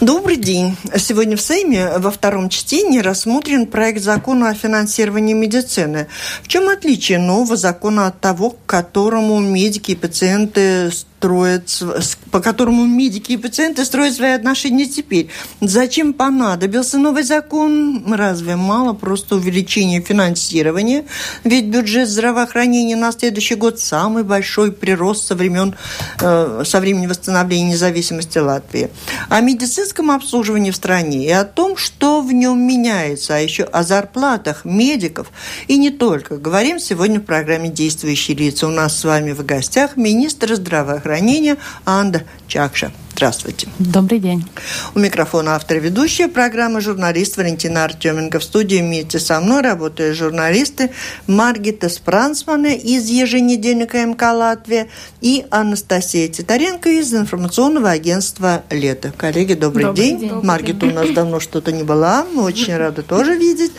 Добрый день. Сегодня в Сейме во втором чтении рассмотрен проект закона о финансировании медицины. В чем отличие нового закона от того, к которому медики и пациенты строят, по которому медики и пациенты строят свои отношения теперь. Зачем понадобился новый закон? Разве мало просто увеличения финансирования? Ведь бюджет здравоохранения на следующий год самый большой прирост со времен, э, со времени восстановления независимости Латвии. О медицинском обслуживании в стране и о том, что в нем меняется, а еще о зарплатах медиков и не только. Говорим сегодня в программе «Действующие лица». У нас с вами в гостях министр здравоохранения здравоохранения Анда Чакша. Здравствуйте. Добрый день. У микрофона автор ведущая программы журналист Валентина Артеменко. В студии вместе со мной работают журналисты Маргита Спрансмана из еженедельника МК «Латвия» и Анастасия Титаренко из информационного агентства «Лето». Коллеги, добрый, добрый день. день. Маргита у нас давно что-то не была. Мы очень рады тоже видеть.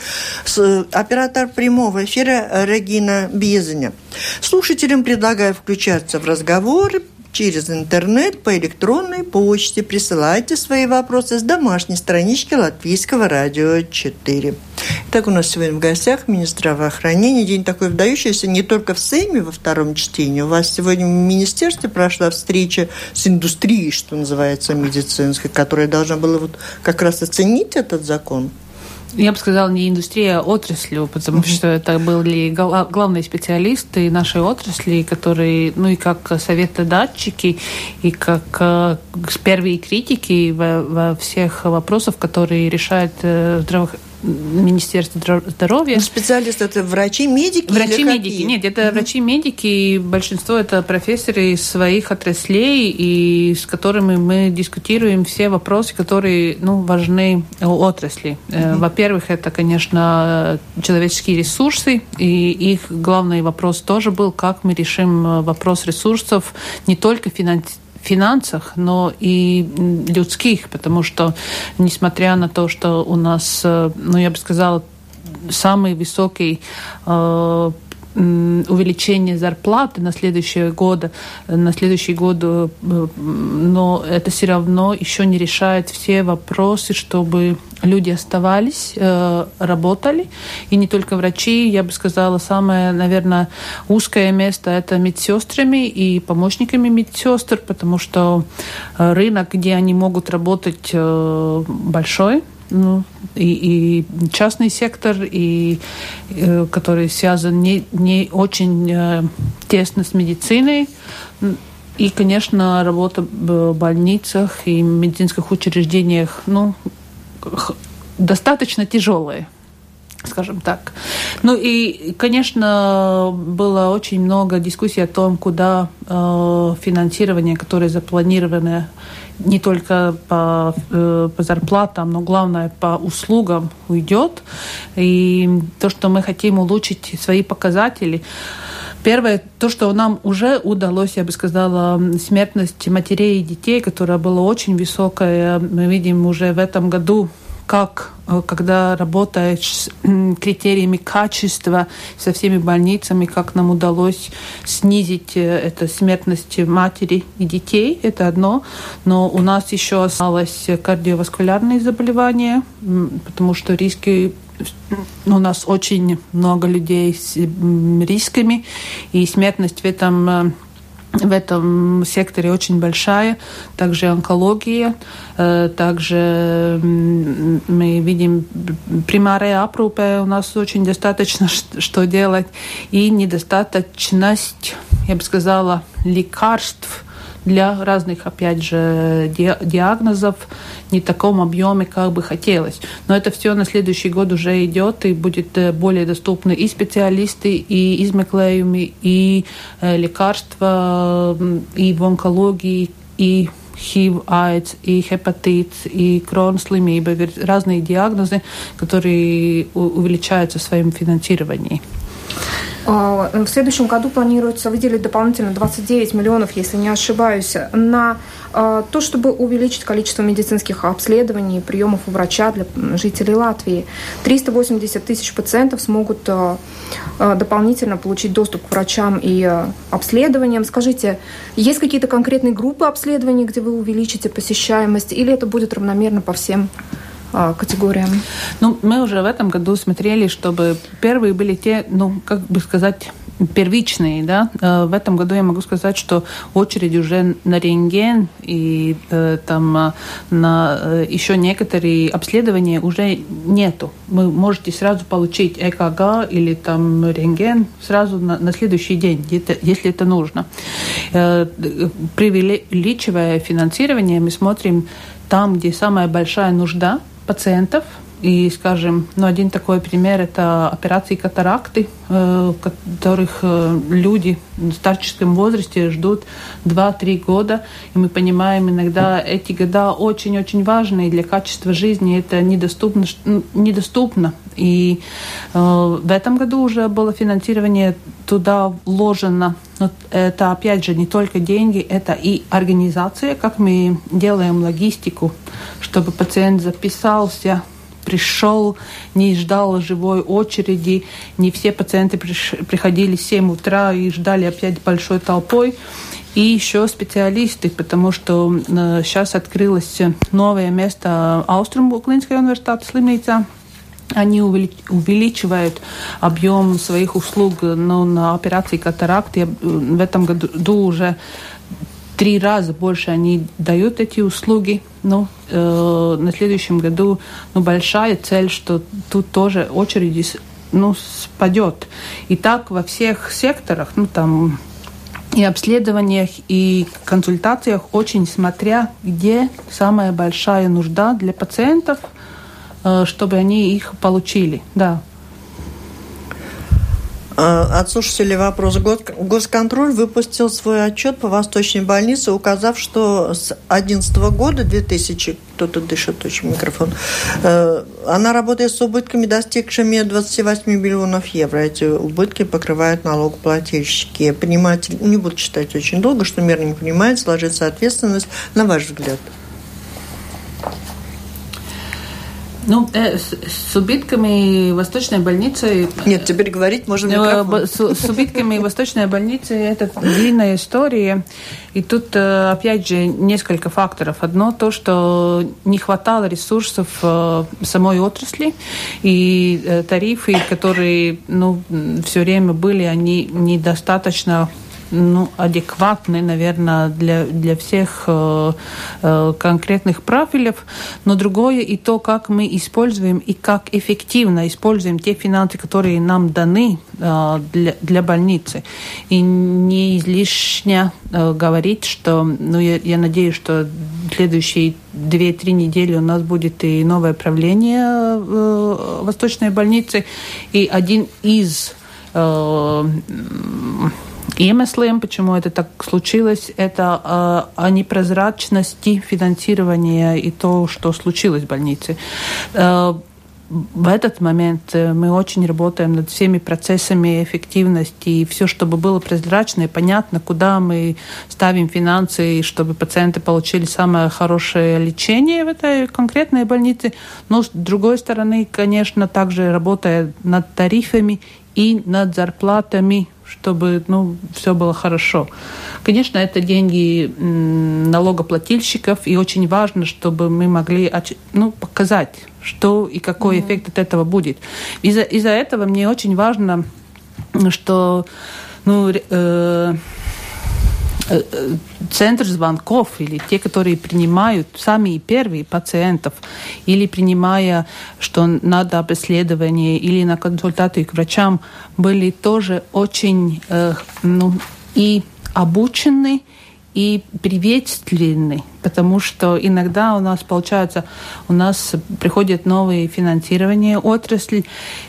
Оператор прямого эфира Регина Безеня. Слушателям предлагаю включаться в разговоры, через интернет по электронной почте. Присылайте свои вопросы с домашней странички Латвийского радио 4. Так у нас сегодня в гостях министр здравоохранения. День такой вдающийся не только в Сейме во втором чтении. У вас сегодня в министерстве прошла встреча с индустрией, что называется, медицинской, которая должна была вот как раз оценить этот закон. Я бы сказала, не индустрия, а отраслью, потому mm-hmm. что это были главные специалисты нашей отрасли, которые, ну и как советодатчики, и как э, первые критики во, во всех вопросах, которые решают э, здравоохранение Министерство здоровья. Ну, специалисты это врачи, медики? Врачи-медики. Нет, это угу. врачи-медики. Большинство это профессоры из своих отраслей, и с которыми мы дискутируем все вопросы, которые ну, важны отрасли. Угу. Во-первых, это, конечно, человеческие ресурсы, и их главный вопрос тоже был, как мы решим вопрос ресурсов не только финансирования финансах, но и людских, потому что, несмотря на то, что у нас, э, ну, я бы сказала, самый высокий э, увеличение зарплаты на следующие годы, на следующий год, э, но это все равно еще не решает все вопросы, чтобы люди оставались, э, работали, и не только врачи, я бы сказала, самое, наверное, узкое место это медсестрами и помощниками медсестр, потому что э, рынок, где они могут работать, большой, ну, и, и частный сектор, и э, который связан не, не очень э, тесно с медициной. И, конечно, работа в больницах и медицинских учреждениях ну, достаточно тяжелая скажем так. Ну и, конечно, было очень много дискуссий о том, куда э, финансирование, которое запланировано не только по, э, по зарплатам, но главное по услугам уйдет. И то, что мы хотим улучшить свои показатели, Первое, то, что нам уже удалось, я бы сказала, смертность матерей и детей, которая была очень высокая, мы видим уже в этом году как, э, когда работаешь с критериями качества со всеми больницами, как нам удалось снизить э, эту смертность матери и детей, это одно. Но у нас еще осталось кардиоваскулярные заболевания, потому что риски у нас очень много людей с рисками, и смертность в этом э, в этом секторе очень большая, также онкология, э, также мы видим примарная опрупе у нас очень достаточно что делать, и недостаточность, я бы сказала, лекарств для разных, опять же, диагнозов, не в таком объеме, как бы хотелось. Но это все на следующий год уже идет, и будет э, более доступны и специалисты, и измеклējumi, и э, лекарства, и в онкологии, и HIV, AIDS, и гепатит, и крон слимība, разные диагнозы, которые увеличаются в своем финансировании. А, в следующем году планируется выделить дополнительно 29 миллионов, если не ошибаюсь, на А, то, чтобы увеличить количество медицинских обследований, приемов у врача для жителей Латвии. 380 тысяч пациентов смогут а, дополнительно получить доступ к врачам и обследованиям. Скажите, есть какие-то конкретные группы обследований, где вы увеличите посещаемость, или это будет равномерно по всем категориям? Ну, мы уже в этом году смотрели, чтобы первые были те, ну, как бы сказать, первичные, да. Э, в этом году я могу сказать, что очередь уже на рентген и э, там э, на еще некоторые обследования уже нету. Вы можете сразу получить ЭКГ или там рентген сразу на, на следующий день, если это нужно. Привеличивая финансирование, мы смотрим там, где самая большая нужда пациентов – и, скажем, ну, один такой пример – это операции катаракты, э, которых э, люди в старческом возрасте ждут 2-3 года. И мы понимаем, иногда эти года очень-очень важны, для качества жизни это недоступно. недоступно. И э, в этом году уже было финансирование туда вложено. Но это, опять же, не только деньги, это и организация, как мы делаем логистику, чтобы пациент записался пришел, не ждал живой очереди, не все пациенты приходили в 7 утра и ждали опять большой толпой. И еще специалисты, потому что э, сейчас открылось новое место Ауструмбуклинской университета Слимница, они увеличивают объем своих услуг ну, на операции катаракты. В этом году уже три раза больше они дают эти услуги. Ну, э, на следующем году ну, большая цель, что тут тоже очереди ну, спадет. И так во всех секторах, ну, там, и обследованиях, и консультациях, очень смотря, где самая большая нужда для пациентов, э, чтобы они их получили. Да. А, от слушателей вопрос. Госконтроль выпустил свой отчет по Восточной больнице, указав, что с 2011 года, 2000, кто-то дышит очень микрофон, э, она работает с убытками, достигшими 28 миллионов евро. Эти убытки покрывают налогоплательщики. Понимаете, не буду читать очень долго, что мир не понимает, сложится ответственность. На ваш взгляд? Ну, э, с, с убытками Восточной больницы... Нет, теперь говорить можно э, с, с убытками Восточной больницы это длинная история. И тут, э, опять же, несколько факторов. Одно то, что не хватало ресурсов э, самой отрасли, и тарифы, которые ну, все время были, они недостаточно ну, адекватный, наверное, для, для всех э, э, конкретных профилей, но другое и то, как мы используем и как эффективно используем те финансы, которые нам даны э, для, для больницы. И не излишне э, говорить, что, ну, я, я надеюсь, что следующие две-три недели у нас будет и новое правление э, Восточной больницы, и один из э, Иемеслiem, почему это так случилось, это э, о непрозрачности финансирования и то, что случилось в больнице. Э, в этот момент э, мы очень работаем над всеми процессами эффективности и все, чтобы было прозрачно и понятно, куда мы ставим финансы, чтобы пациенты получили самое хорошее лечение в этой конкретной больнице. Но с другой стороны, конечно, также работая над тарифами и над зарплатами чтобы ну, все было хорошо. Конечно, это деньги налогоплательщиков, и очень важно, чтобы мы могли ну, показать, что и какой mm-hmm. эффект от этого будет. Из-за из этого мне очень важно, что ну, э, центр звонков или те, которые принимают сами первые пациентов, или принимая, что надо обследование или на консультации к врачам, были тоже очень э, ну, и обучены, и приветственны, потому что иногда у нас получается, у нас приходят новые финансирования отрасли,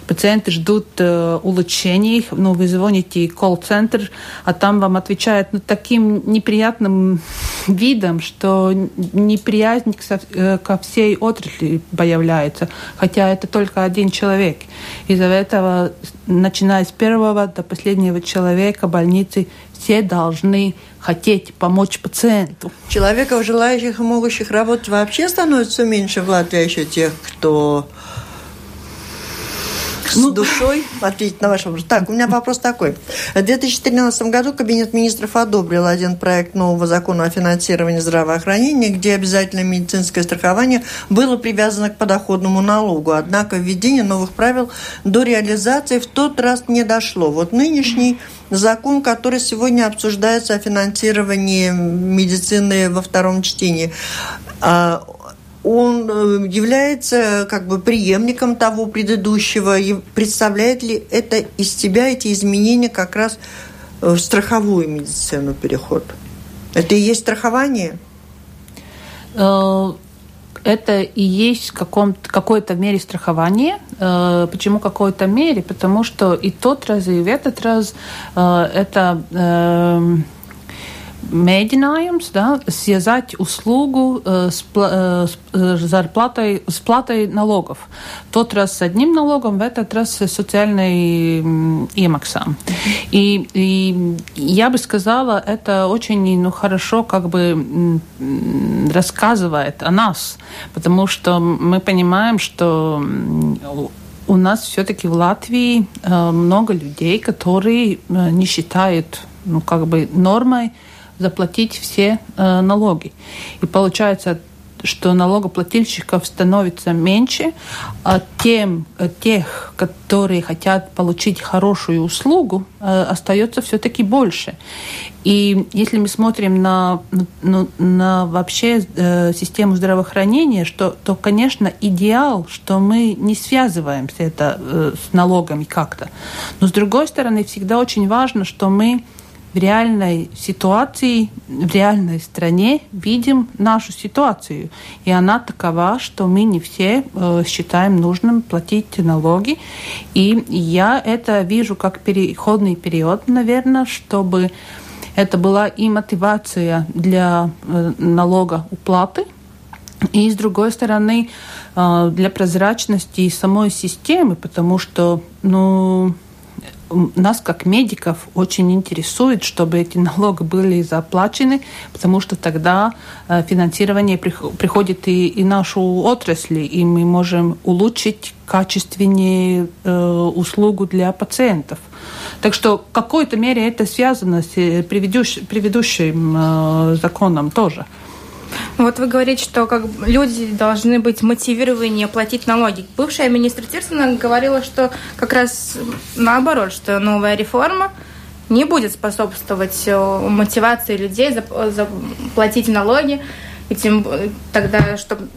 пациенты ждут э, улучшений, ну, вы звоните колл-центр, а там вам отвечают ну, таким неприятным видом, что неприязнь э, ко всей отрасли появляется, хотя это только один человек. Из-за этого, начиная с первого до последнего человека больницы, все должны хотеть помочь пациенту. Человеков, желающих и могущих работать, вообще становится меньше в Латвии, а еще тех, кто с ну, душой ответить на ваш вопрос. Так, у меня вопрос такой. В 2013 году Кабинет министров одобрил один проект нового закона о финансировании здравоохранения, где обязательное медицинское страхование было привязано к подоходному налогу. Однако введение новых правил до реализации в тот раз не дошло. Вот нынешний закон, который сегодня обсуждается о финансировании медицины во втором чтении, а он э, является как бы преемником того предыдущего. И представляет ли это из себя эти изменения как раз в страховую медицину переход? Это и есть страхование? Э, это и есть в какой-то мере страхование. Э, почему какой-то мере? Потому что и тот раз, и в этот раз это mēģinājums да, связать услугу э, с, э, с зарплатой, с платой налогов. Тот раз с одним налогом, в этот раз с социальной имаксом. И, и я бы сказала, это очень ну, хорошо как бы рассказывает о нас, потому что мы понимаем, что у нас все-таки в Латвии э, много людей, которые не считают ну, как бы нормой заплатить все э, налоги. И получается, что налогоплательщиков становится меньше, а тем, э, тех, которые хотят получить хорошую услугу, э, остается все-таки больше. И если мы смотрим на, на, на вообще э, систему здравоохранения, что, то, конечно, идеал, что мы не связываемся это с налогами как-то. Но, с другой стороны, всегда очень важно, что мы в реальной ситуации, в реальной стране видим нашу ситуацию. И она такова, что мы не все э, считаем нужным платить налоги. И я это вижу как переходный период, наверное, чтобы это была и мотивация для э, налогоуплаты, и с другой стороны, э, для прозрачности самой системы, потому что, ну, нас, как медиков, очень интересует, чтобы эти налоги были заплачены, потому что тогда э, финансирование приходит и, и нашу отрасль, и мы можем улучшить качественнее э, услугу для пациентов. Так что в какой-то мере это связано с э, предыдущим э, законом тоже. Вот вы говорите, что как люди должны быть мотивированы платить налоги. Бывшая министр Тирсона говорила, что как раз наоборот, что новая реформа не будет способствовать э, мотивации людей заплатить налоги, и тем тогда, чтобы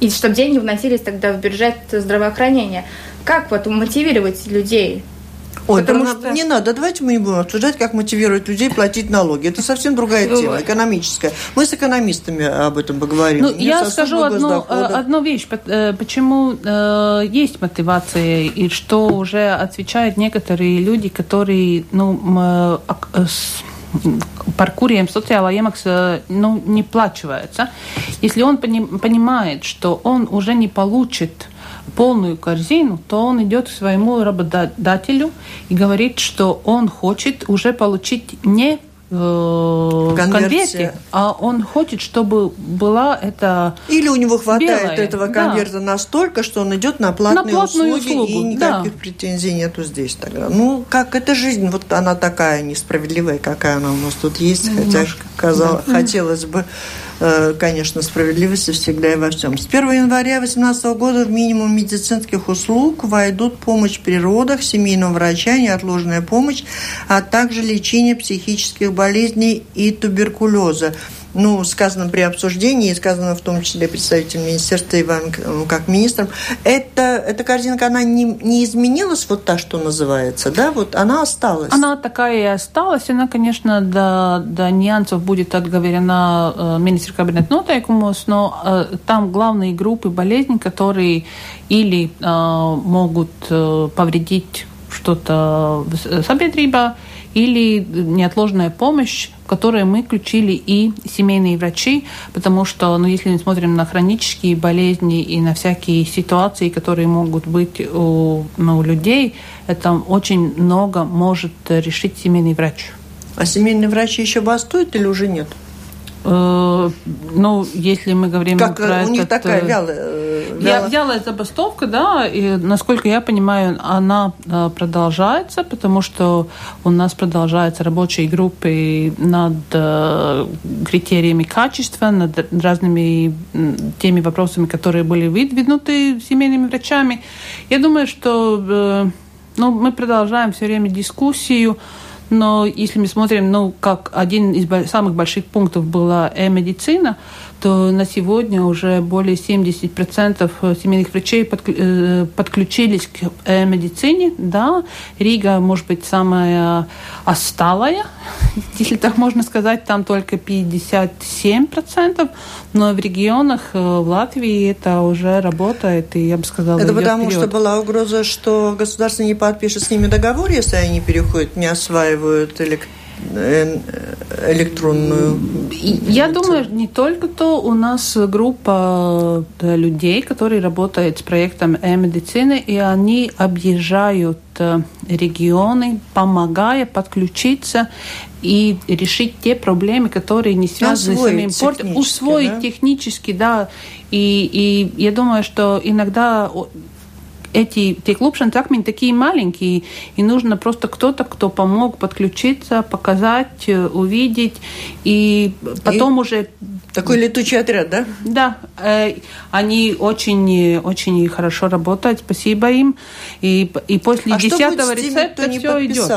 и чтобы деньги вносились тогда в бюджет здравоохранения. Как вот мотивировать людей Ой, Потому что... не надо, давайте мы не будем обсуждать, как мотивировать людей платить налоги. Это совсем другая ну, тема, экономическая. Мы с экономистами об этом поговорим. Ну, я скажу одну, э, одну вещь, э, почему э, есть мотивация, и что уже отвечают некоторые люди, которые ну, э, par kuriem социальная iemaksā ну, не плачивается. Если он понимает, что он уже не получит полную корзину, то он идет к своему работодателю и говорит, что он хочет уже получить не в конверте, а он хочет, чтобы была это Или у него хватает белая. этого конверта да. настолько, что он идет на платные на услуги, услугу. и никаких да. претензий нету здесь тогда. Ну, как эта жизнь, вот она такая несправедливая, какая она у нас тут есть, Немножко. хотя казалось, да. хотелось бы Э, конечно, справедливости всегда и во всем. С 1 января 2018 года в минимум медицинских услуг войдут помощь при родах, семейного врача, неотложная помощь, а также лечение психических болезней и туберкулеза ну, сказано при обсуждении, сказано в том числе представителем министерства и вам ну, как министром, это, эта картинка, она не, не изменилась, вот та, что называется, да, вот она осталась? Она такая и осталась, она, конечно, до, до нюансов будет отговорена э, министр кабинет нотайкумос, но э, там главные группы болезней, которые или э, могут э, повредить что-то sabiedrībā, или неотложная помощь, в которой мы включили и семейные врачи, потому что, ну, если мы смотрим на хронические болезни и на всякие ситуации, которые могут быть у, ну, у людей, это очень много может решить семейный врач. А семейные врачи еще бастуют или уже нет? Э, ну, если мы говорим как про у них этот, такая э, вялая, вялая... Вялая забастовка, да, и, насколько я понимаю, она э, продолжается, потому что у нас продолжаются рабочие группы над критериями качества, над разными теми вопросами, которые были выдвинуты семейными врачами. Я думаю, что ну, мы продолжаем все время дискуссию, но если мы смотрим, ну, как один из самых больших пунктов была э-медицина, то на сегодня уже более 70% семейных врачей э, подключились к медицине. Да, Рига, может быть, самая осталая, если так можно сказать, там только 57%, но в регионах э, в Латвии это уже работает, и я бы сказала, Это потому, вперед. что была угроза, что государство не подпишет с ними договор, если они переходят, не осваивают электронную Э, электронную? Я думаю, не только то. У нас группа людей, которые работают с проектом э-медицины, и они объезжают э, регионы, помогая подключиться и решить те проблемы, которые не связаны Усвоить с самим Усвоить да? технически, да. И, и я думаю, что иногда эти те клубшантакмени такие маленькие, и нужно просто кто-то, кто помог подключиться, показать, э, увидеть, и потом и уже... Такой летучий отряд, да? Да, э, они очень, очень хорошо работают, спасибо им. И, и после а десятого рецепта все идет.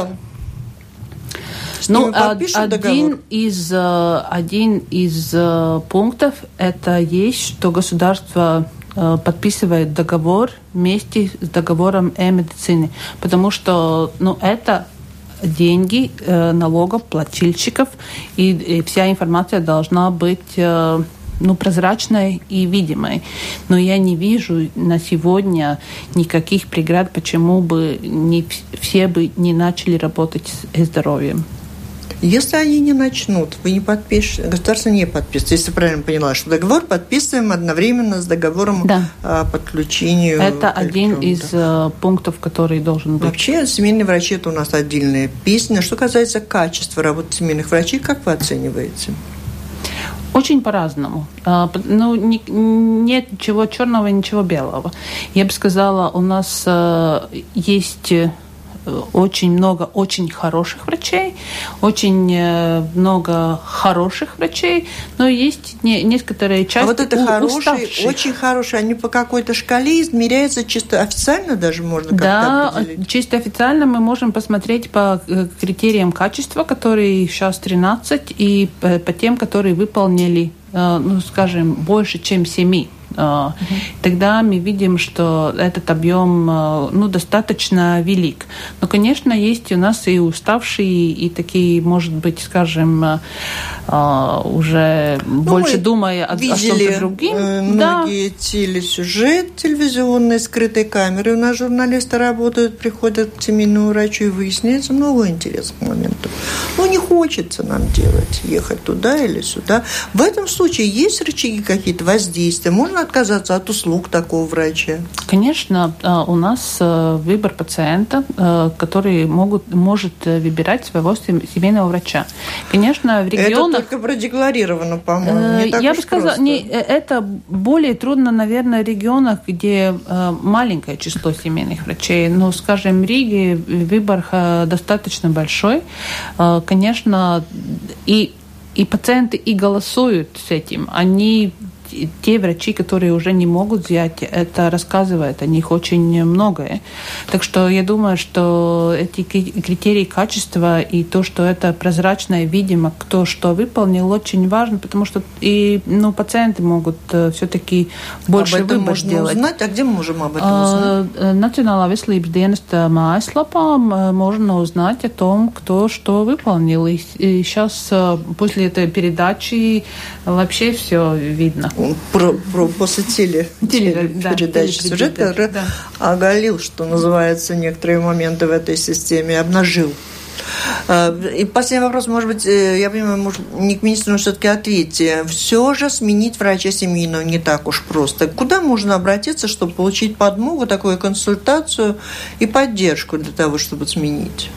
ну, один договор? из, э, один из пунктов это есть, что государство Э, подписывает договор вместе с договором о медицине, потому что ну, это деньги э, налогоплательщиков, и, и вся информация должна быть э, ну, прозрачной и видимой. Но я не вижу на сегодня никаких преград, почему бы не все бы не начали работать с здоровьем. Если они не начнут, вы не подпишете, государство не подпишет. Если правильно поняла, что договор подписываем одновременно с договором да. о подключению. Это один из. Э, пунктов, который должен быть. Вообще, семейные врачи – это у нас отдельная песня. Что касается качества работы семейных врачей, как вы оцениваете? Очень по-разному. А, ну, нет ничего черного, ничего белого. Я бы сказала, у нас э, есть очень много очень хороших врачей, очень э, много хороших врачей, но есть не, некоторые части А вот это хорошие, уставших. очень хорошие, они по какой-то шкале измеряются чисто официально даже можно как-то Да, определить? чисто официально мы можем посмотреть по э, критериям качества, которые сейчас 13, и по, тем, которые выполнили, э, ну, скажем, больше, чем 7 Uh-huh. Тогда мы видим, что этот объем э, ну, достаточно велик. Но, конечно, есть у нас и уставшие, и такие, может быть, скажем, э, э, уже ну, больше думая о, о чем-то другим. Многие да. телесюжет телевизионные, скрытые камеры. У нас журналисты работают, приходят к семейному врачу и выясняется много интересных моментов. Ну, не хочется нам делать, ехать туда или сюда. В этом случае есть рычаги какие-то воздействия? Можно отказаться от услуг такого врача? Конечно, а, у нас э, выбор пациента, э, который могут, может э, выбирать своего семейного врача. Конечно, в регионах... Это только продекларировано, по-моему, Я бы сказала, не, это более трудно, наверное, в регионах, где маленькое число семейных врачей. Но, скажем, в Риге выбор достаточно большой. Конечно, и и пациенты и голосуют с этим. Они те врачи, которые уже не могут взять, это рассказывает о них очень многое. Так что я думаю, что эти критерии качества и то, что это прозрачно и видимо, кто что выполнил, очень важно, потому что и ну, пациенты могут э, все-таки больше об этом выбор можно сделать. узнать? А где мы можем об этом узнать? Э, Национālā veselības dienesta mājaslapā можно узнать о том, кто что выполнил. И сейчас э, после этой передачи вообще все видно про, про, после теле, теле, да, передачи сюжет, который да. оголил, что называется, некоторые моменты в этой системе, обнажил. А, и последний вопрос, может быть, э, я понимаю, может, не к министру, но все-таки ответьте. Все же сменить врача семейного не так уж просто. Куда можно обратиться, чтобы получить подмогу, такую консультацию и поддержку для того, чтобы сменить?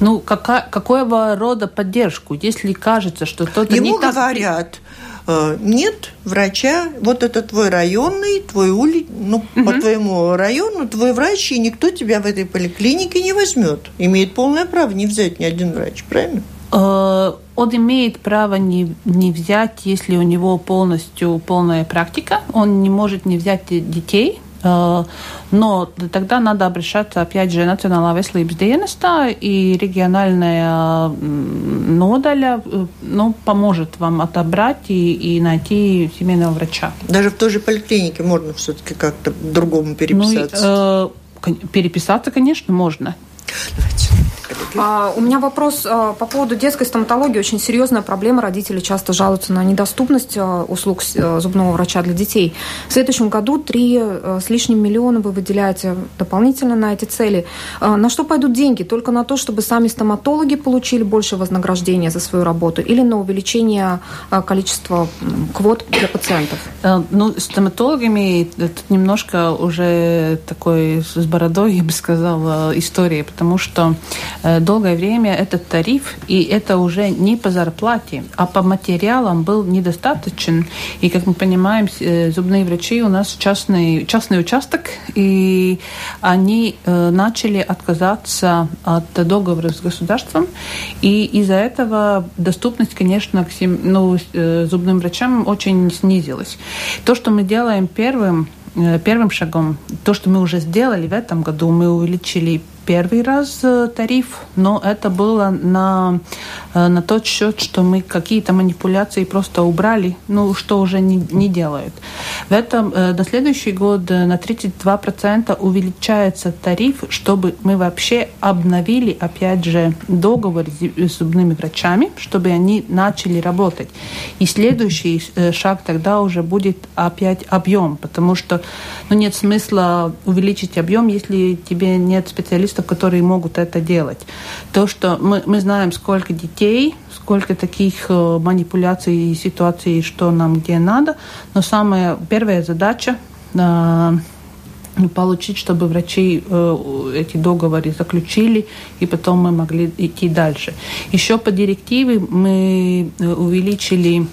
Ну, какая, какого рода поддержку? Если кажется, что кто-то Ему не так... говорят, «Э, нет врача, вот это твой районный, твой ули, ну, угу. по твоему району, твой врач, и никто тебя в этой поликлинике не возьмет. Имеет полное право не взять ни один врач, правильно? Э, он имеет право не, не взять, если у него полностью полная практика. Он не может не взять детей, э, но тогда надо обращаться опять же Национālā veselības dienestā, и региональная нодаля э, ну, поможет вам отобрать и, и найти семейного врача. Даже в той же поликлинике можно все-таки как-то другому переписаться? Ну, э, переписаться, конечно, можно. Давайте. А, у меня вопрос а, по поводу детской стоматологии. Очень серьезная проблема. Родители часто жалуются на недоступность а, услуг а, зубного врача для детей. В следующем году 3 а, с лишним миллиона вы выделяете дополнительно на эти цели. А, на что пойдут деньги? Только на то, чтобы сами стоматологи получили больше вознаграждения за свою работу или на увеличение а, количества квот для пациентов? А, ну, стоматологами это немножко уже такой с бородой, я бы сказала, история, потому что Э, долгое время этот тариф, и это уже не по зарплате, а по материалам был недостаточен. И, как мы понимаем, э, зубные врачи у нас частный, частный участок, и они э, начали отказаться от договора с государством, и из-за этого доступность, конечно, к ну, зубным врачам очень снизилась. То, что мы делаем первым, первым шагом, то, что мы уже сделали в этом году, мы увеличили первый раз э, тариф, но это было на, э, на тот счет, что мы какие-то манипуляции просто убрали, ну, что уже не, не делают. В этом э, на следующий год на 32% увеличается тариф, чтобы мы вообще обновили, опять же, договор с зубными врачами, чтобы они начали работать. И следующий шаг тогда уже будет опять объем, потому что ну, нет смысла увеличить объем, если тебе нет специалистов, специалистов, которые могут это делать. То, что мы, мы знаем, сколько детей, сколько таких э, манипуляций и ситуаций, что нам где надо, но самая первая задача э, получить, чтобы врачи э, эти договоры заключили, и потом мы могли идти дальше. Еще по директиве мы увеличили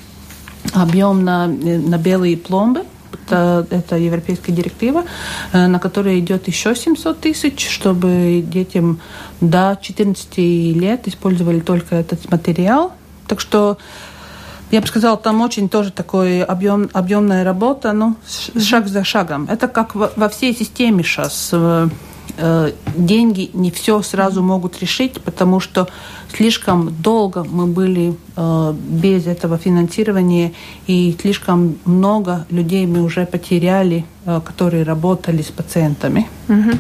объем на, на белые пломбы, это, это европейская директива, э, на которой идет еще 700 тысяч, чтобы детям до 14 лет использовали только этот материал. Так что я бы сказала, там очень тоже такой объем, объемная работа, ну, шаг за шагом. Это как во, во всей системе сейчас э, деньги не все сразу могут решить, потому что слишком долго мы были э, без этого финансирования, и слишком много людей мы уже потеряли, э, которые работали с пациентами. Угу.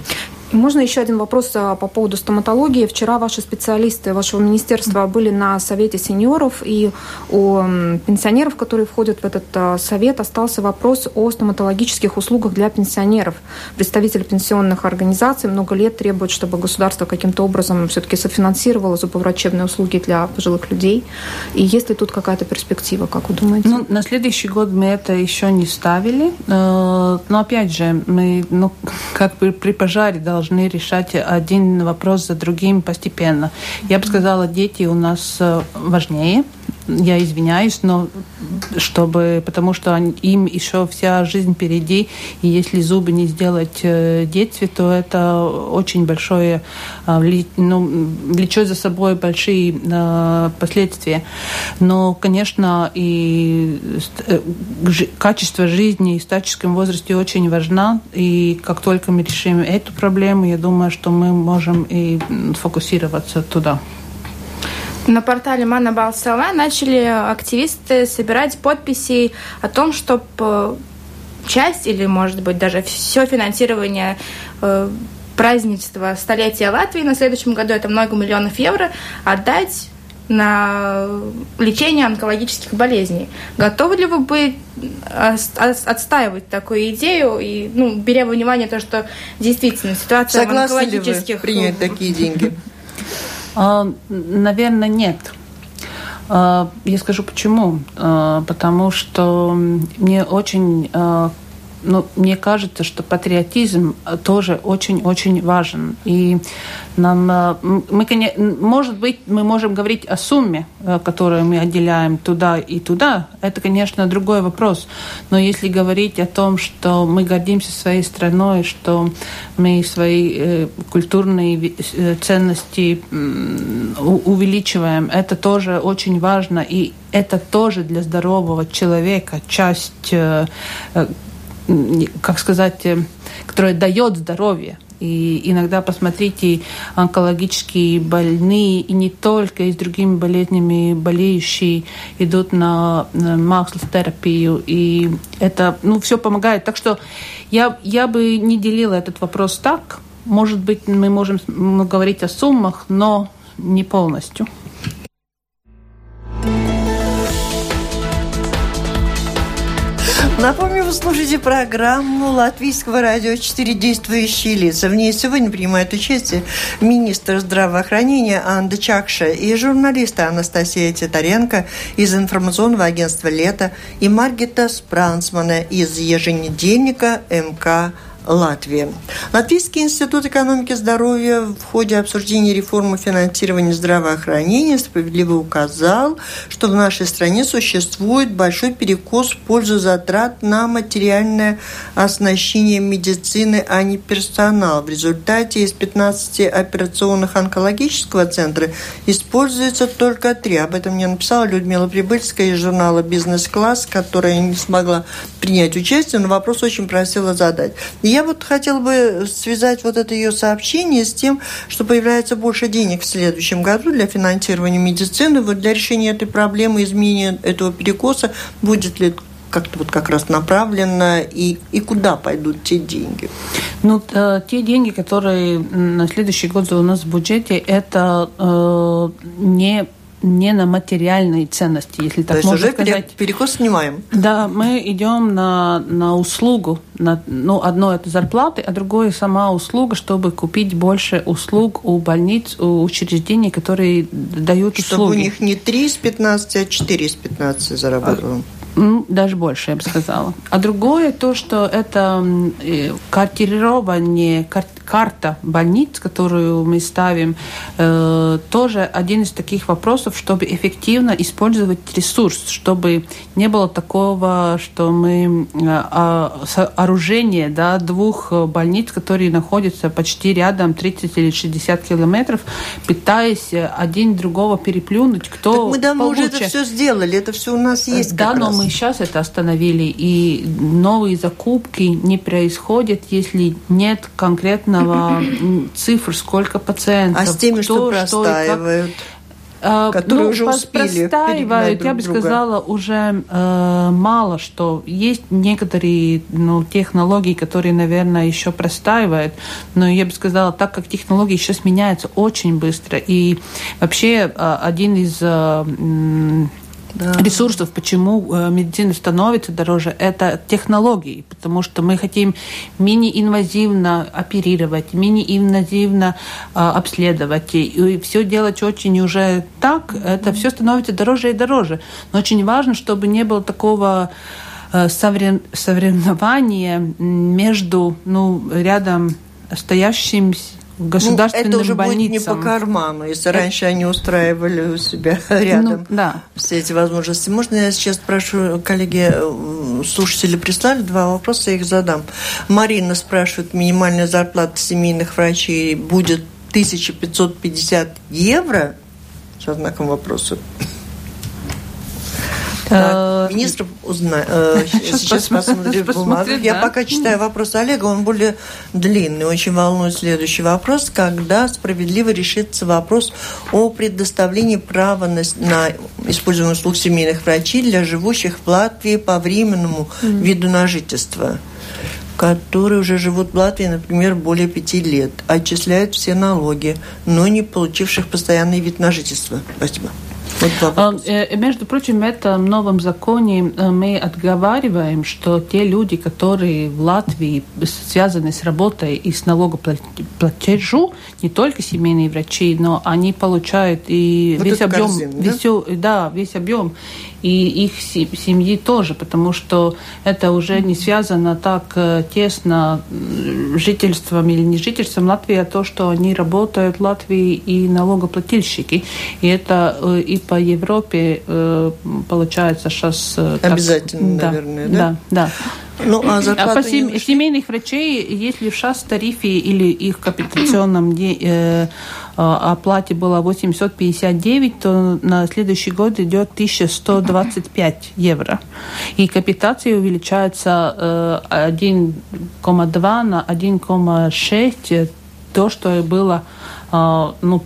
Можно еще один вопрос а, по поводу стоматологии. Вчера ваши специалисты вашего министерства были на совете сеньоров, и у пенсионеров, которые входят в этот а, совет, остался вопрос о стоматологических услугах для пенсионеров. Представители пенсионных организаций много лет требуют, чтобы государство каким-то образом все-таки софинансировало зубоврачебные услуги для пожилых людей. И есть ли тут какая-то перспектива, как вы думаете? Ну, на следующий год мы это еще не ставили. Э, но опять же, мы, ну, как при пожаре должны должны решать один вопрос за другим постепенно. Я бы сказала, дети у нас э, важнее, я извиняюсь, но чтобы, потому что им еще вся жизнь впереди, и если зубы не сделать в детстве, то это очень большое, а, ну, влечет за собой большие а, последствия. Но, конечно, и э, качество жизни в старческом возрасте очень важно, и как только мы решим эту проблему, я думаю, что мы можем и фокусироваться туда. На портале Мана Балсала начали активисты собирать подписи о том, чтобы э, часть или, может быть, даже все финансирование э, праздничества столетия Латвии на следующем году, это много миллионов евро, отдать на лечение онкологических болезней. Готовы ли вы быть отстаивать такую идею и, ну, беря во внимание то, что действительно ситуация Согласны онкологических... Ли вы принять такие деньги? А, наверное, нет. А, я скажу почему. А, потому что мне очень ну, мне кажется, что патриотизм тоже очень-очень важен. И нам, э, мы, может быть, мы можем говорить о сумме, э, которую мы отделяем туда и туда. Это, конечно, другой вопрос. Но если говорить о том, что мы гордимся своей страной, что мы свои э, культурные ценности увеличиваем, это тоже очень важно. И это тоже для здорового человека часть как сказать, э, которая дает здоровье. И иногда посмотрите, онкологические больные и не только, и с другими болезнями болеющие идут на макслотерапию. И это ну, все помогает. Так что я, я бы не делила этот вопрос так. Может быть, мы можем говорить о суммах, но не полностью. Напомню, вы слушаете программу Латвийского радио «Четыре действующие лица». В ней сегодня принимают участие министр здравоохранения Анда Чакша и журналисты Анастасия Титаренко из информационного агентства «Лето» и Маргита Спрансмана из еженедельника МК Латвии. Латвийский институт экономики и здоровья в ходе обсуждения реформы финансирования здравоохранения справедливо указал, что в нашей стране существует большой перекос в пользу затрат на материальное оснащение медицины, а не персонал. В результате из 15 операционных онкологического центра используется только три. Об этом мне написала Людмила Прибыльская из журнала «Бизнес-класс», которая не смогла принять участие, но вопрос очень просила задать. Я вот хотела бы связать вот это ее сообщение с тем, что появляется больше денег в следующем году для финансирования медицины. Вот для решения этой проблемы, изменения этого перекоса, будет ли как-то вот как раз направлено и, и куда пойдут те деньги? Ну, э, те деньги, которые на следующий год у нас в бюджете, это э, не не на материальные ценности, если так То можно уже сказать. перекос снимаем. Да, мы идем на, на услугу. На, ну, одно это зарплаты, а другое сама услуга, чтобы купить больше услуг у больниц, у учреждений, которые дают чтобы услуги. Чтобы у них не 3 из 15, а 4 из 15 зарабатываем. Ну, даже больше, я бы сказала. А другое то, что это э, картирование, кар карта больниц, которую мы ставим, э, тоже один из таких вопросов, чтобы эффективно использовать ресурс, чтобы не было такого, что мы э, сооружение да, двух больниц, которые находятся почти рядом, 30 или 60 километров, пытаясь один другого переплюнуть, кто так мы давно получше. уже это все сделали, это все у нас есть. Да, но раз. мы сейчас это остановили, и новые закупки не происходят, если нет конкретно конкретного цифр, сколько пациентов. А с теми, кто, что простаивают? Что которые ну, уже успели простаивают, я бы друга. сказала, уже э, мало что. Есть некоторые ну, технологии, которые, наверное, еще простаивают, но я бы сказала, так как технологии сейчас меняются очень быстро, и вообще э, один из э, да. ресурсов, почему э, медицина становится дороже, это технологии, потому что мы хотим мини-инвазивно оперировать, мини-инвазивно э, обследовать, и, и все делать очень уже так, это все становится дороже и дороже. Но очень важно, чтобы не было такого э, соревнования между ну, рядом стоящимся государственным ну, это уже больницам. будет не по карману, если это... раньше они устраивали у себя рядом ну, да. все эти возможности. Можно я сейчас спрошу, коллеги, э, слушатели прислали два вопроса, я их задам. Марина спрашивает, минимальная зарплата семейных врачей будет 1550 евро? Со знаком вопроса. Министр узнает. Э, сейчас посмотрим бумагу. Я пока читаю вопрос Олега, он более длинный. Очень волнует следующий вопрос. Когда справедливо решится вопрос о предоставлении права на, на использование услуг семейных врачей для живущих в Латвии по временному виду на жительство? которые уже живут в Латвии, например, более пяти лет, отчисляют все налоги, но не получивших постоянный вид на жительство. Спасибо. Вот Между прочим, в этом новом законе мы отговариваем, что те люди, которые в Латвии связаны с работой и с налогоплатежу, не только семейные врачи, но они получают и вот весь объем, корзин, да? Весь, да, весь объем и их семьи тоже, потому что это уже не связано так э, тесно жительством или не жительством Латвии, а то, что они работают в Латвии и налогоплательщики. И это э, и по Европе э, получается сейчас... Обязательно, так, наверное, да? Да, да. Ну, а, а по сем... семейных врачей, если в ШАС тарифе или их капитационном э, оплате было 859, то на следующий год идет 1125 евро. И капитация увеличается э, 1,2 на 1,6, то, что было э, ну,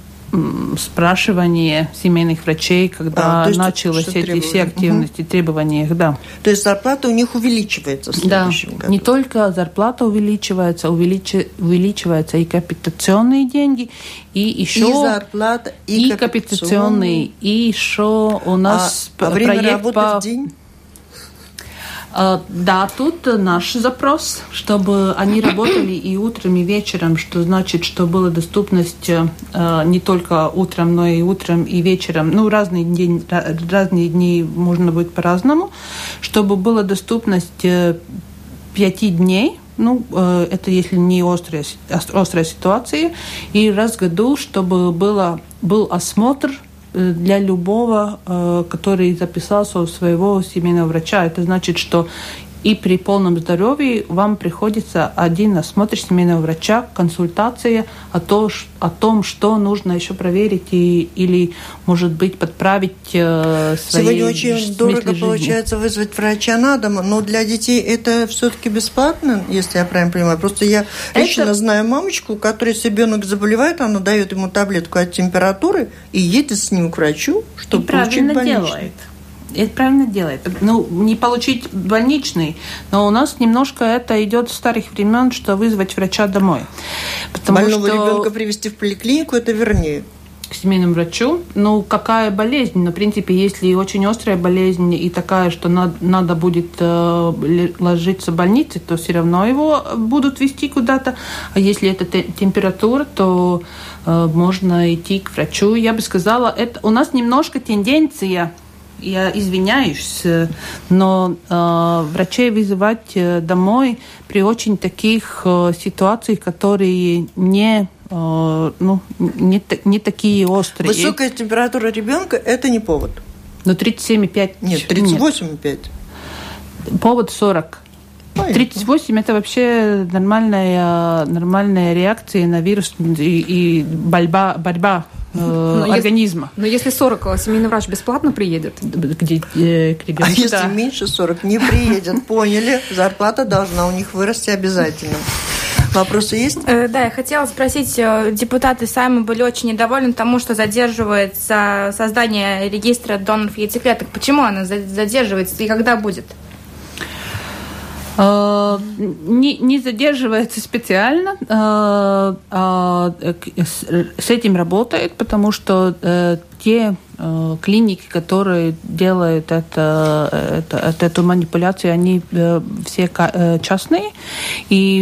спрашивание семейных врачей, когда а, началось эти требования. все активности, угу. требования, да. То есть зарплата у них увеличивается в следующем да. году? не только зарплата увеличивается, увеличи, увеличиваются и капитационные деньги, и еще... И зарплата, и, и капитационные, и еще у нас а, а время работы по... в день? А, да, тут наш запрос, чтобы они работали и утром, и вечером, что значит, что была доступность э, не только утром, но и утром, и вечером. Ну, разные дни, разные дни можно будет по-разному, чтобы была доступность э, пяти дней ну, э, это если не острая, острая ситуация, и раз в году, чтобы было, был осмотр для любого, э, который записался у своего семейного врача. Это значит, что и при полном здоровье вам приходится один осмотр семейного врача, консультация о, то, о том, что нужно еще проверить и, или, может быть, подправить э, свои Сегодня очень дорого жизни. получается вызвать врача на дом, но для детей это все-таки бесплатно, если я правильно понимаю. Просто я это... лично знаю мамочку, у которой ребенок заболевает, она дает ему таблетку от температуры и едет с ним к врачу, чтобы и получить больничный. делает это правильно делает. Ну, не получить больничный, но у нас немножко это идет с старых времен, что вызвать врача домой. Потому Больного что... ребенка привести в поликлинику, это вернее к семейному врачу. Ну, какая болезнь? На принципе, если очень острая болезнь и такая, что надо, надо будет э, ложиться в больнице, то все равно его будут вести куда-то. А если это температура, то э, можно идти к врачу. Я бы сказала, это у нас немножко тенденция я извиняюсь, но э, врачей вызывать э, домой при очень таких э, ситуациях, которые не э, ну, не, не такие острые. Высокая температура ребенка – это не повод. Ну, 37,5. Нет, 38,5. Повод 40. 38 это вообще нормальная, нормальная реакция на вирус и, и борьба, борьба но организма. Если, но если 40, семейный врач бесплатно приедет? Где, э, к ребенку, а если да. меньше 40, не приедет, поняли? Зарплата должна у них вырасти обязательно. Вопросы есть? Э, да, я хотела спросить, э, депутаты сами были очень недовольны тому, что задерживается создание регистра доноров яйцеклеток. Почему она задерживается и когда будет? Э, не, не задерживается специально, э, а с этим работает, потому что э, те клиники, которые делают это, это, эту манипуляцию, они все частные. И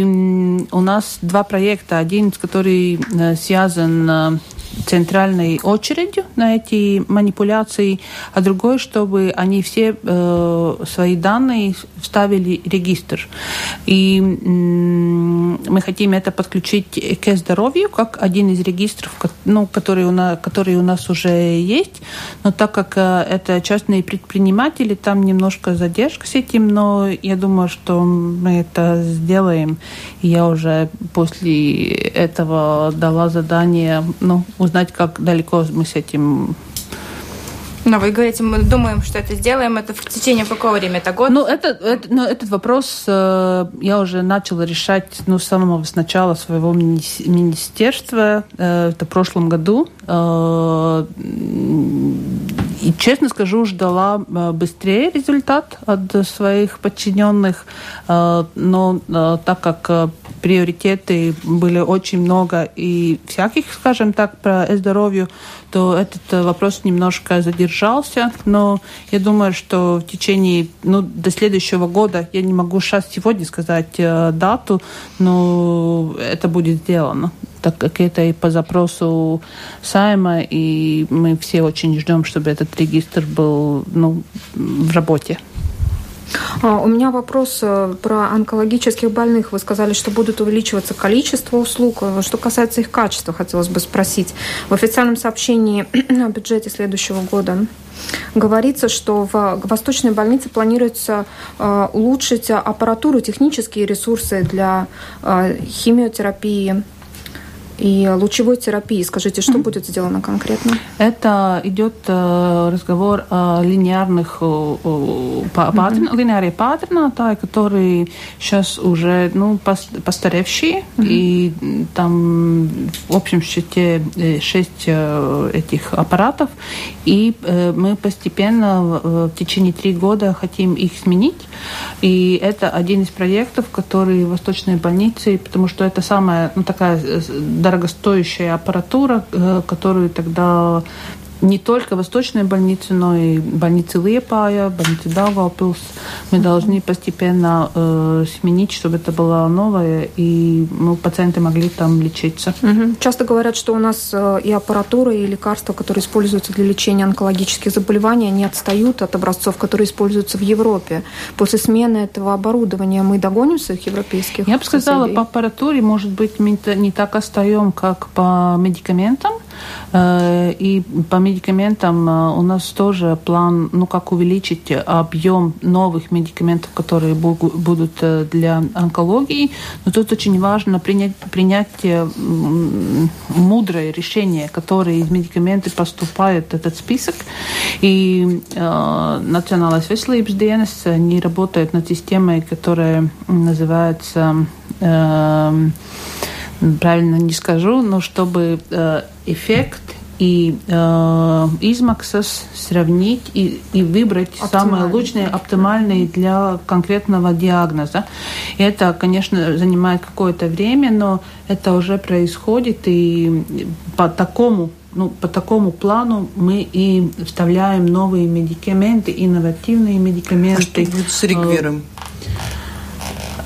у нас два проекта. Один, который связан центральной очередью на эти манипуляции, а другой, чтобы они все э, свои данные вставили в регистр. И э, мы хотим это подключить к здоровью, как один из регистров, ну, который, у нас, который у нас уже есть. Но так как э, это частные предприниматели, там немножко задержка с этим, но я думаю, что мы это сделаем. Я уже после этого дала задание ну, узнать, как далеко мы с этим но вы говорите, мы думаем, что это сделаем. Это в течение какого времени? Это год? Ну, это, это, ну, этот вопрос э, я уже начала решать ну, с самого начала своего мини- министерства. Э, это в прошлом году. Э, и, честно скажу, ждала э, быстрее результат от своих подчиненных. Э, но э, так как приоритеты были очень много и всяких, скажем так, про здоровье, то этот вопрос немножко задержался. Но я думаю, что в течение, ну, до следующего года, я не могу сейчас сегодня сказать дату, но это будет сделано так как это и по запросу Сайма, и мы все очень ждем, чтобы этот регистр был ну, в работе. А, у меня вопрос э, про онкологических больных. Вы сказали, что будут увеличиваться количество услуг. Э, что касается их качества, хотелось бы спросить. В официальном сообщении о бюджете следующего года говорится, что в Восточной больнице планируется э, улучшить аппаратуру, технические ресурсы для химиотерапии, и лучевой терапии. Скажите, что mm-hmm. будет сделано конкретно? Это идет э, разговор о линейных э, паттерн, mm-hmm. линейные которые сейчас уже ну, постаревшие, mm-hmm. и там в общем счете э, шесть этих аппаратов, и мы постепенно в течение три года хотим их сменить, и это один из проектов, который в Восточной больнице, потому что это самая ну, такая дорогостоящая аппаратура, э, которую тогда не только восточные больницы, но и больницы Лепая, больницы Даугавпилс. Мы должны постепенно э, сменить, чтобы это было новое, и ну, пациенты могли там лечиться. Угу. Часто говорят, что у нас э, и аппаратура, и лекарства, которые используются для лечения онкологических заболеваний, они отстают от образцов, которые используются в Европе. После смены этого оборудования мы догоним своих европейских Я бы сказала, соседей? по аппаратуре, может быть, мы не так остаем, как по медикаментам. Э, и по медикаментам э, у нас тоже план, ну, как увеличить объем новых медикаментов, которые будут э, для онкологии. Но тут очень важно принять, принять мудрое решение, которое из медикаментов поступает в этот список. И э, Национальная veselības dienas не работает над системой, которая называется э, правильно не скажу, но чтобы э, эффект и э, измаксas сравнить и, и выбрать самые лучшие, оптимальные для конкретного диагноза. И это, конечно, занимает какое-то время, но это уже происходит, и по такому ну, по такому плану мы и вставляем новые медикаменты, инновативные медикаменты. А что будет с регвиром?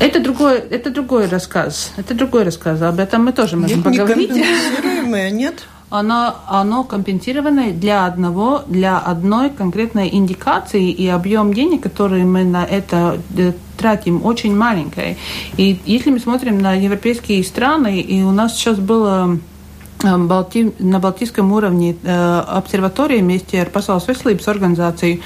Это другой, это другой рассказ. Это другой рассказ. Об этом мы тоже можем нет, поговорить. Не нет? Оно, оно компенсированное для одного, для одной конкретной индикации и объем денег, который мы на это э, тратим, очень маленький. И если мы смотрим на европейские страны, и у нас сейчас было э, Балти... на Балтийском уровне э, обсерватории вместе ar Pasaules veselības организацией.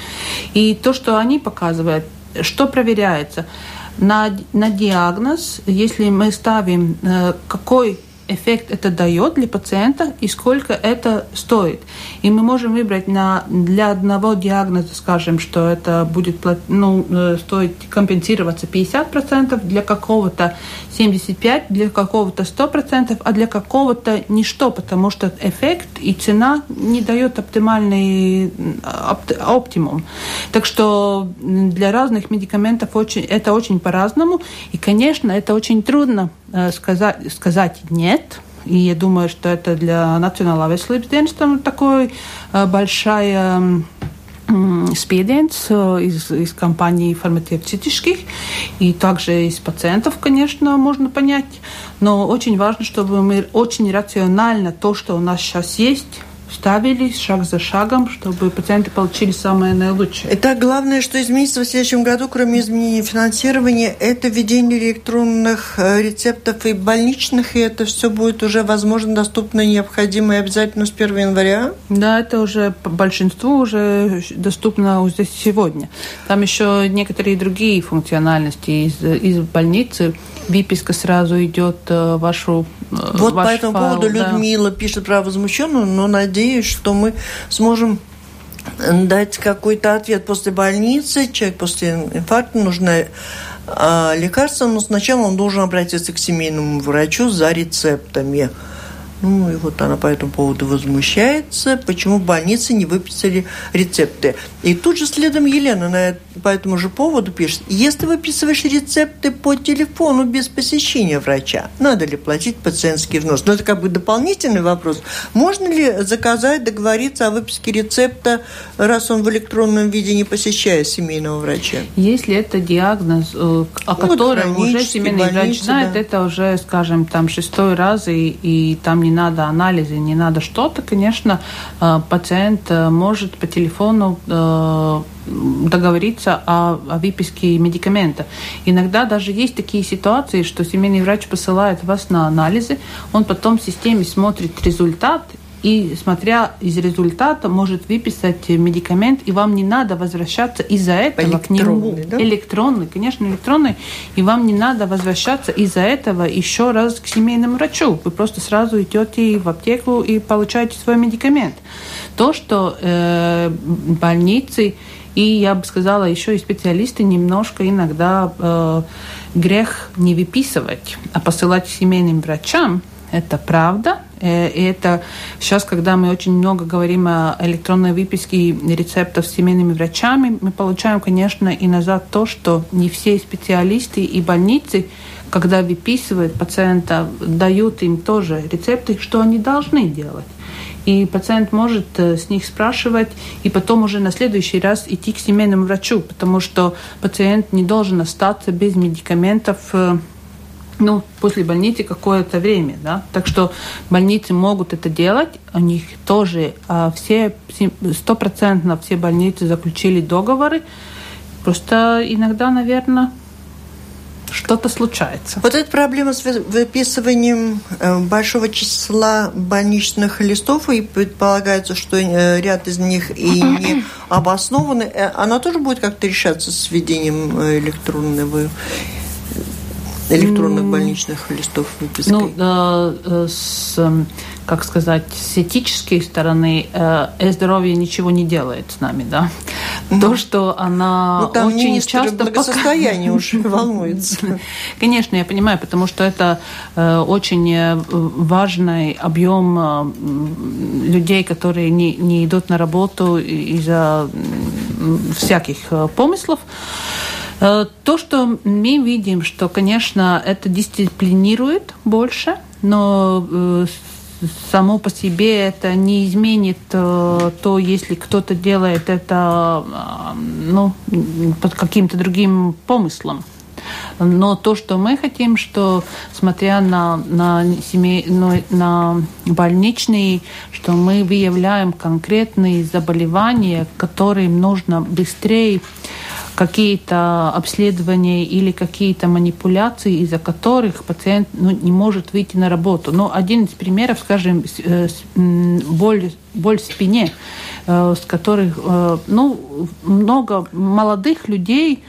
И то, что они показывают, что проверяется – на, на диагноз, если мы ставим, э, какой эффект это дает для пациента и сколько это стоит. И мы можем выбрать на, для одного диагноза, скажем, что это будет ну, э, стоить компенсироваться 50%, для какого-то 75%, для какого-то 100%, а для какого-то ничто, потому что эффект и цена не дает оптимальный опт, оптимум. Так что для разных медикаментов очень, это очень по-разному. И, конечно, это очень трудно сказать, сказать нет. И я думаю, что это для Национального veselības dienesta такой э, большая спиденс э, из, из компаний фармацевтических и также из пациентов, конечно, можно понять. Но очень важно, чтобы мы очень рационально то, что у нас сейчас есть, ставили шаг за шагом, чтобы пациенты получили самое наилучшее. Итак, главное, что изменится в следующем году, кроме изменения финансирования, это введение электронных э, рецептов и больничных, и это все будет уже возможно, доступно, необходимо и обязательно с 1 января? Да, это уже большинству уже доступно уже сегодня. Там еще некоторые другие функциональности из, из больницы. Выписка сразу идет в вашу э, Вот ваш по этому файл, поводу да. Людмила пишет про возмущенную, но надеюсь, что мы сможем дать какой-то ответ после больницы. Человек после инфаркта нужно а, лекарство, но сначала он должен обратиться к семейному врачу за рецептами. Ну, и вот она по этому поводу возмущается, почему больницы не выписали рецепты. И тут же следом Елена на, по этому же поводу пишет, если выписываешь рецепты по телефону без посещения врача, надо ли платить пациентский взнос? Ну, это как бы дополнительный вопрос. Можно ли заказать, договориться о выписке рецепта, раз он в электронном виде не посещая семейного врача? Если это диагноз, э, о ну, котором вот уже семейный врач знает, да. это уже, скажем, там шестой раз, и, и там не надо анализы, не надо что-то, конечно, э, пациент э, может по телефону э, договориться о, о выписке медикамента. Иногда даже есть такие ситуации, что семейный врач посылает вас на анализы, он потом в системе смотрит результат и, смотря из результата, может выписать медикамент, и вам не надо возвращаться из-за этого к нему. Да? Электронный, конечно, электронный, и вам не надо возвращаться из-за этого еще раз к семейному врачу. Вы просто сразу идете в аптеку и получаете свой медикамент. То, что э, больницы и, я бы сказала, еще и специалисты немножко иногда э, грех не выписывать, а посылать семейным врачам, это правда, и это сейчас, когда мы очень много говорим о электронной выписке рецептов с семейными врачами, мы получаем, конечно, и назад то, что не все специалисты и больницы когда выписывают пациента, дают им тоже рецепты, что они должны делать. И пациент может э, с них спрашивать, и потом уже на следующий раз идти к семейному врачу, потому что пациент не должен остаться без медикаментов э, ну, после больницы какое-то время, да. Так что больницы могут это делать, у них тоже а, все, стопроцентно все больницы заключили договоры, просто иногда, наверное, что-то случается. Вот эта проблема с выписыванием э, большого числа больничных листов, и предполагается, что э, ряд из них и не обоснованы, э, она тоже будет как-то решаться с введением электронного электронных больничных листов выпиской? Ну, э, с, эм, как сказать, с этической стороны э, здоровье ничего не делает с нами, да. Mm-hmm. То, что она ну, там очень часто благосостояние пока... уже волнуется. Конечно, я понимаю, потому что это э, очень э, важный объем э, людей, которые не, не идут на работу из-за всяких э, помыслов. Э, то, что мы видим, что, конечно, это дисциплинирует больше, но э, само по себе это не изменит э, то, если кто-то делает это ну, под каким-то другим помыслом. Но то, что мы хотим, что смотря на, на, семей, ну, на больничные, что мы выявляем конкретные заболевания, которым нужно быстрее какие-то обследования или какие-то манипуляции, из-за которых пациент ну, не может выйти на работу. Но один из примеров, скажем, э, боль, боль в спине, э, с которых э, ну, много молодых людей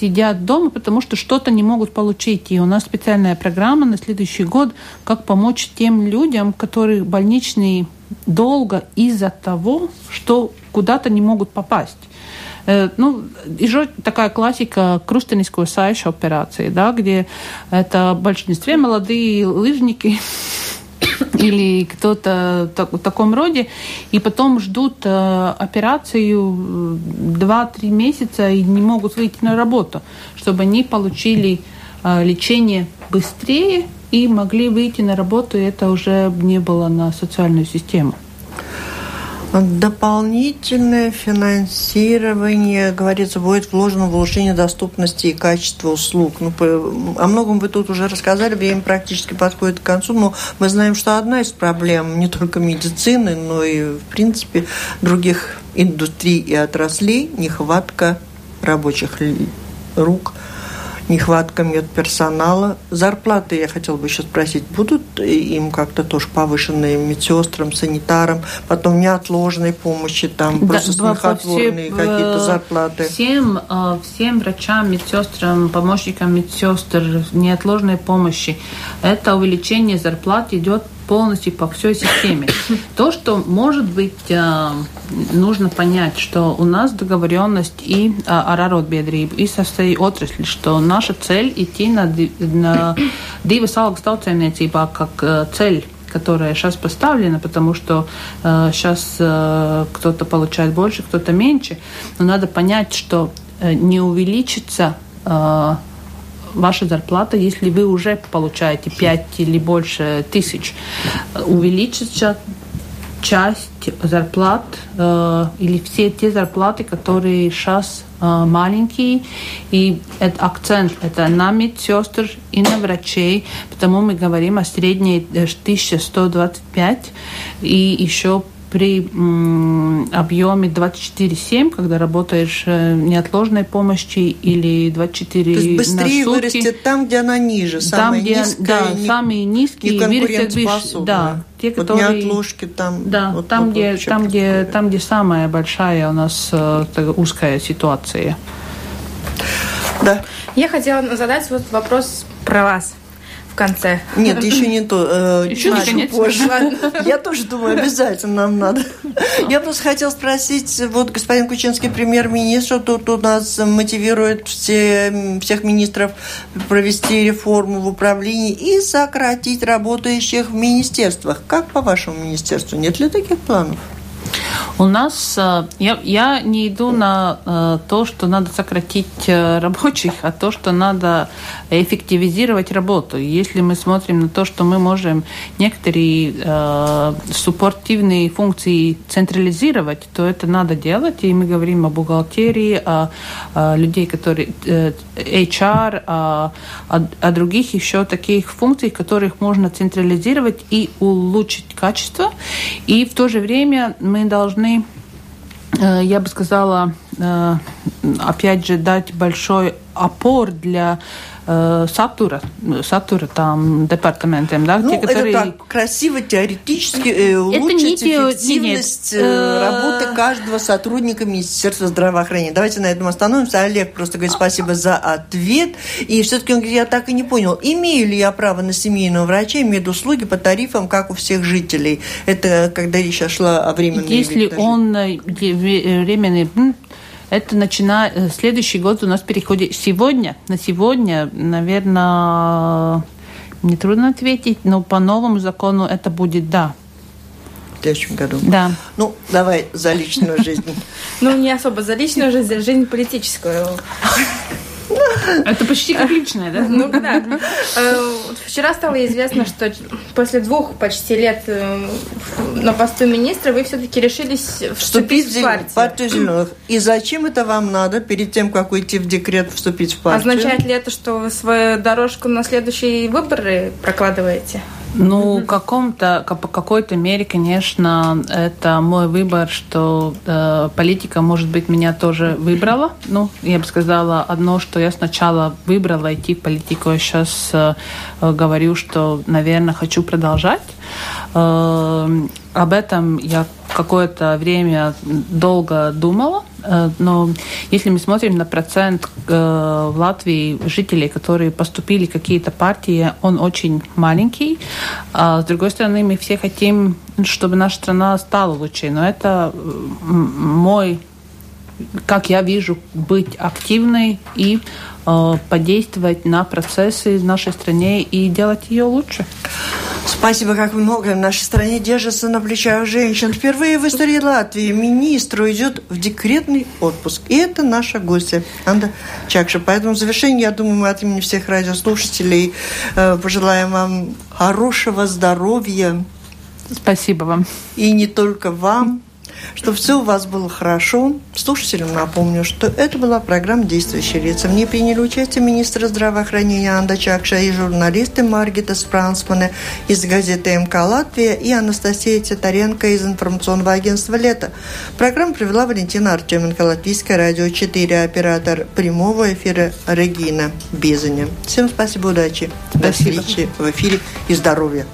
сидят дома, потому что что-то не могут получить. И у нас специальная программа на следующий год, как помочь тем людям, которые больничные долго из-за того, что куда-то не могут попасть. Э, ну, еще такая классика крустенискую сайшу операции, да, где это большинстве молодые лыжники, или кто-то так, в таком роде, и потом ждут э, операцию 2-3 месяца и не могут выйти на работу, чтобы они получили э, лечение быстрее и могли выйти на работу, и это уже не было на социальную систему. Дополнительное финансирование, говорится, будет вложено в улучшение доступности и качества услуг. Ну, о многом вы тут уже рассказали, время практически подходит к концу, но мы знаем, что одна из проблем не только медицины, но и, в принципе, других индустрий и отраслей – нехватка рабочих рук – нехватка медперсонала. Зарплаты, я хотела бы еще спросить, будут им как-то тоже повышенные медсестрам, санитарам, потом неотложной помощи, там да, просто смехотворные какие-то зарплаты? Всем, э, всем врачам, медсестрам, помощникам медсестр неотложной помощи это увеличение зарплат идет полностью по всей системе. То, что может быть э, нужно понять, что у нас договоренность и араротbiedrība, и со всей отрасли, что наша цель идти на, на divas algas tautsēmniecībā как э, цель которая сейчас поставлена, потому что э, сейчас э, кто-то получает больше, кто-то меньше. Но надо понять, что э, не увеличится э, ваша зарплата, если вы уже получаете 5 или больше тысяч, увеличится часть зарплат э, или все те зарплаты, которые сейчас э, маленькие, и этот акцент это на медсестр и на врачей, потому мы говорим о средней 1125 э, и еще при объеме 24-7, когда работаешь э, неотложной помощи или 24 То есть быстрее на сутки, вырастет там, где она ниже, самая там, где, низкая, да, не, самые низкие не вырастет выше. Да, те, которые... Вот неотложки там. Да, вот, там, вот, где, там, где, там, где самая большая у нас э, узкая ситуация. Да. Я хотела задать вот вопрос про вас конце. Нет, еще не то. Э, еще чуть позже. Я тоже думаю, обязательно нам надо. Я просто хотела спросить, вот господин Кучинский премьер-министр тут у нас мотивирует все, всех министров провести реформу в управлении и сократить работающих в министерствах. Как по вашему министерству? Нет ли таких планов? У нас, э, я, я не иду на э, то, что надо сократить э, рабочих, а то, что надо эффективизировать работу. Если мы смотрим на то, что мы можем некоторые э, суппортивные функции централизировать, то это надо делать. И мы говорим о бухгалтерии, о, о людей, которые HR, о, о, о других еще таких функциях, которых можно централизировать и улучшить качество. И в то же время мы должны э, я бы сказала, э, опять же, дать большой опор для сатура, сатура там департаментам, да, ну, те, которые... это так красиво теоретически э, улучшить не эффективность нет, э, работы каждого сотрудника Министерства здравоохранения. Давайте на этом остановимся. Олег просто говорит спасибо за ответ. И все-таки он говорит, я так и не понял, имею ли я право на семейного врача, медуслуги по тарифам, как у всех жителей? Это когда речь шла о временной Если он э, временный это начиная э, следующий год у нас переходит сегодня. На сегодня, наверное, не трудно ответить, но по новому закону это будет да. В следующем году. Да. Ну, давай за личную жизнь. Ну, не особо за личную жизнь, за жизнь политическую. Это почти как личное, да? Ну да. Э, вчера стало известно, что после двух почти лет э, на посту министра вы все-таки решились вступить в партию. партию зеленых. И зачем это вам надо перед тем, как уйти в декрет, вступить в партию? Означает ли это, что вы свою дорожку на следующие выборы прокладываете? Ну, каком-то, по какой-то мере, конечно, это мой выбор, что э, политика, может быть, меня тоже выбрала. Ну, я бы сказала одно, что я сначала выбрала идти в политику, а сейчас э, говорю, что, наверное, хочу продолжать. Э, об этом я какое-то время долго думала, но если мы смотрим на процент э, в Латвии жителей, которые поступили в какие-то партии, он очень маленький. А с другой стороны, мы все хотим, чтобы наша страна стала лучше, но это мой как я вижу, быть активной и э, подействовать на процессы в нашей стране и делать ее лучше. Спасибо, как много в нашей стране держится на плечах женщин. Впервые в истории Латвии министр уйдет в декретный отпуск. И это наша гостья Анда Чакша. Поэтому в завершении, я думаю, мы от имени всех радиослушателей э, пожелаем вам хорошего здоровья. Спасибо вам. И не только вам чтобы все у вас было хорошо. Слушателям напомню, что это была программа «Действующие лица». В ней приняли участие министр здравоохранения Анда Чакша и журналисты Маргита Спрансмана из газеты МК «Латвия» и Анастасия Титаренко из информационного агентства «Лето». Программу провела Валентина Артеменко, Латвийское радио 4, оператор прямого эфира Регина Бизаня. Всем спасибо, удачи. Спасибо. До встречи в эфире и здоровья.